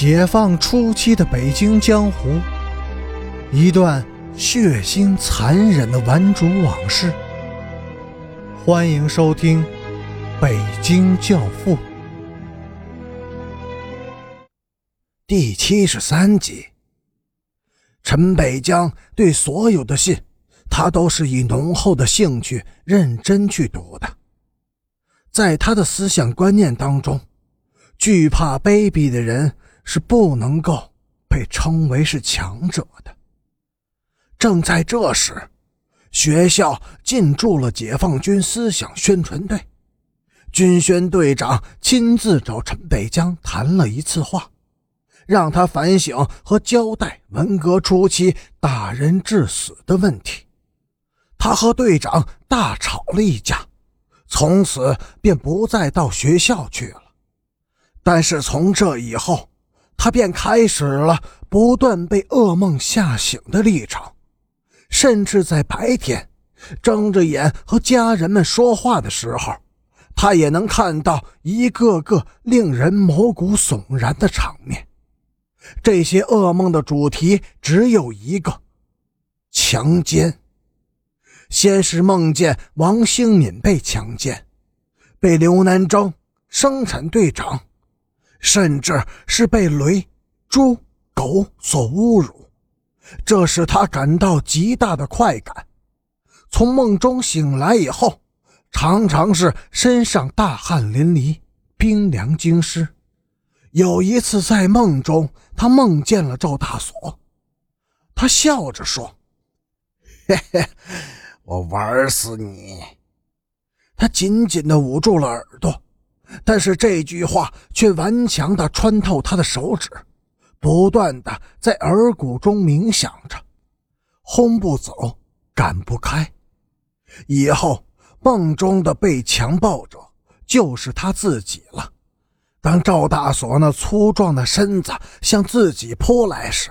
解放初期的北京江湖，一段血腥残忍的顽主往事。欢迎收听《北京教父》第七十三集。陈北江对所有的信，他都是以浓厚的兴趣认真去读的。在他的思想观念当中，惧怕卑鄙的人是不能够被称为是强者的。正在这时，学校进驻了解放军思想宣传队，军宣队长亲自找陈北江谈了一次话，让他反省和交代文革初期打人致死的问题。他和队长大吵了一架。从此便不再到学校去了，但是从这以后，他便开始了不断被噩梦吓醒的历程，甚至在白天睁着眼和家人们说话的时候，他也能看到一个个令人毛骨悚然的场面。这些噩梦的主题只有一个：强奸。先是梦见王兴敏被强奸，被刘南征生产队长，甚至是被雷、猪、狗所侮辱，这使他感到极大的快感。从梦中醒来以后，常常是身上大汗淋漓、冰凉惊湿。有一次在梦中，他梦见了赵大锁，他笑着说：“嘿嘿。”我玩死你！他紧紧地捂住了耳朵，但是这句话却顽强地穿透他的手指，不断地在耳骨中冥想着，轰不走，赶不开。以后梦中的被强暴者就是他自己了。当赵大锁那粗壮的身子向自己扑来时，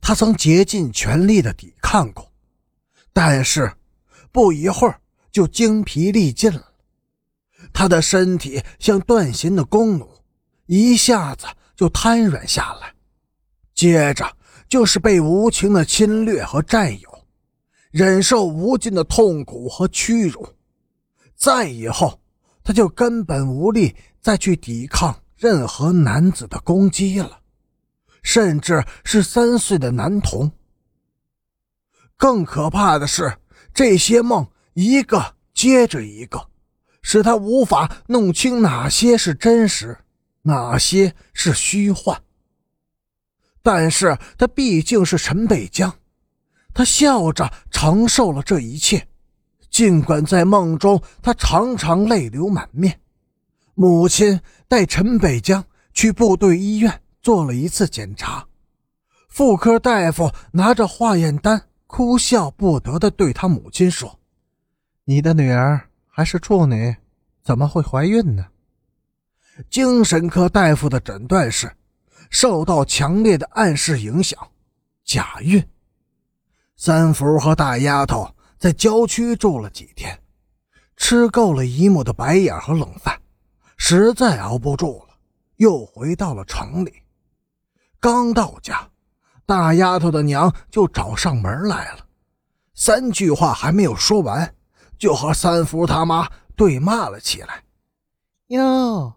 他曾竭尽全力地抵抗过，但是。不一会儿就精疲力尽了，他的身体像断弦的弓弩，一下子就瘫软下来。接着就是被无情的侵略和占有，忍受无尽的痛苦和屈辱。再以后，他就根本无力再去抵抗任何男子的攻击了，甚至是三岁的男童。更可怕的是。这些梦一个接着一个，使他无法弄清哪些是真实，哪些是虚幻。但是他毕竟是陈北江，他笑着承受了这一切，尽管在梦中他常常泪流满面。母亲带陈北江去部队医院做了一次检查，妇科大夫拿着化验单。哭笑不得地对他母亲说：“你的女儿还是处女，怎么会怀孕呢？”精神科大夫的诊断是受到强烈的暗示影响，假孕。三福和大丫头在郊区住了几天，吃够了姨母的白眼和冷饭，实在熬不住了，又回到了城里。刚到家。大丫头的娘就找上门来了，三句话还没有说完，就和三福他妈对骂了起来。哟，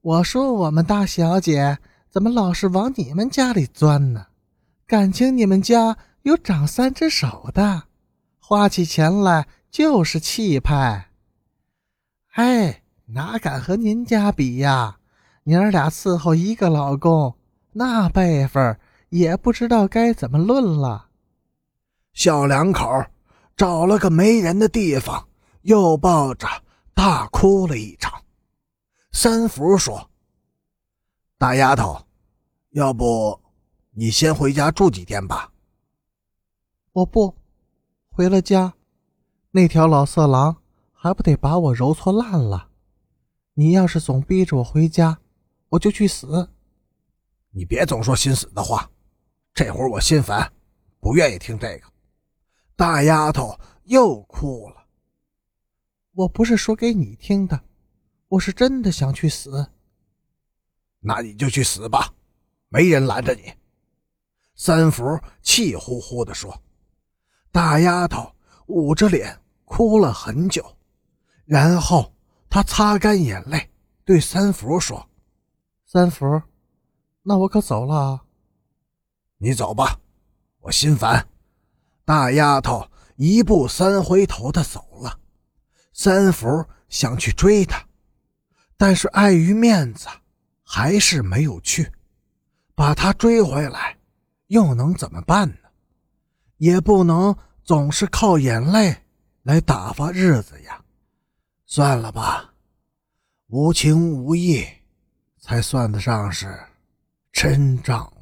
我说我们大小姐怎么老是往你们家里钻呢？感情你们家有长三只手的，花起钱来就是气派。哎，哪敢和您家比呀？娘儿俩伺候一个老公，那辈分。也不知道该怎么论了。小两口找了个没人的地方，又抱着大哭了一场。三福说：“大丫头，要不你先回家住几天吧。”我不，回了家，那条老色狼还不得把我揉搓烂了。你要是总逼着我回家，我就去死。你别总说心死的话。这会儿我心烦，不愿意听这个。大丫头又哭了。我不是说给你听的，我是真的想去死。那你就去死吧，没人拦着你。”三福气呼呼地说。大丫头捂着脸哭了很久，然后她擦干眼泪，对三福说：“三福，那我可走了。你走吧，我心烦。”大丫头一步三回头的走了。三福想去追她，但是碍于面子，还是没有去。把她追回来，又能怎么办呢？也不能总是靠眼泪来打发日子呀。算了吧，无情无义，才算得上是真仗。